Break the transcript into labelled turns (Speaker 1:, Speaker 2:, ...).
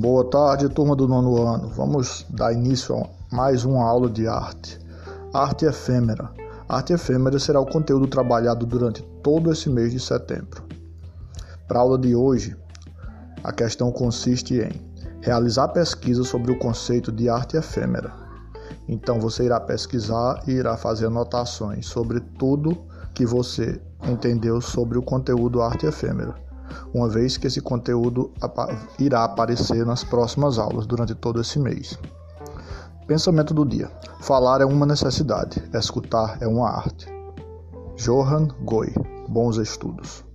Speaker 1: Boa tarde, turma do nono ano. Vamos dar início a mais uma aula de arte. Arte efêmera. Arte efêmera será o conteúdo trabalhado durante todo esse mês de setembro. Para a aula de hoje, a questão consiste em realizar pesquisa sobre o conceito de arte efêmera. Então você irá pesquisar e irá fazer anotações sobre tudo que você entendeu sobre o conteúdo arte efêmera uma vez que esse conteúdo irá aparecer nas próximas aulas durante todo esse mês. Pensamento do dia: falar é uma necessidade, escutar é uma arte. Johan Goi. Bons estudos.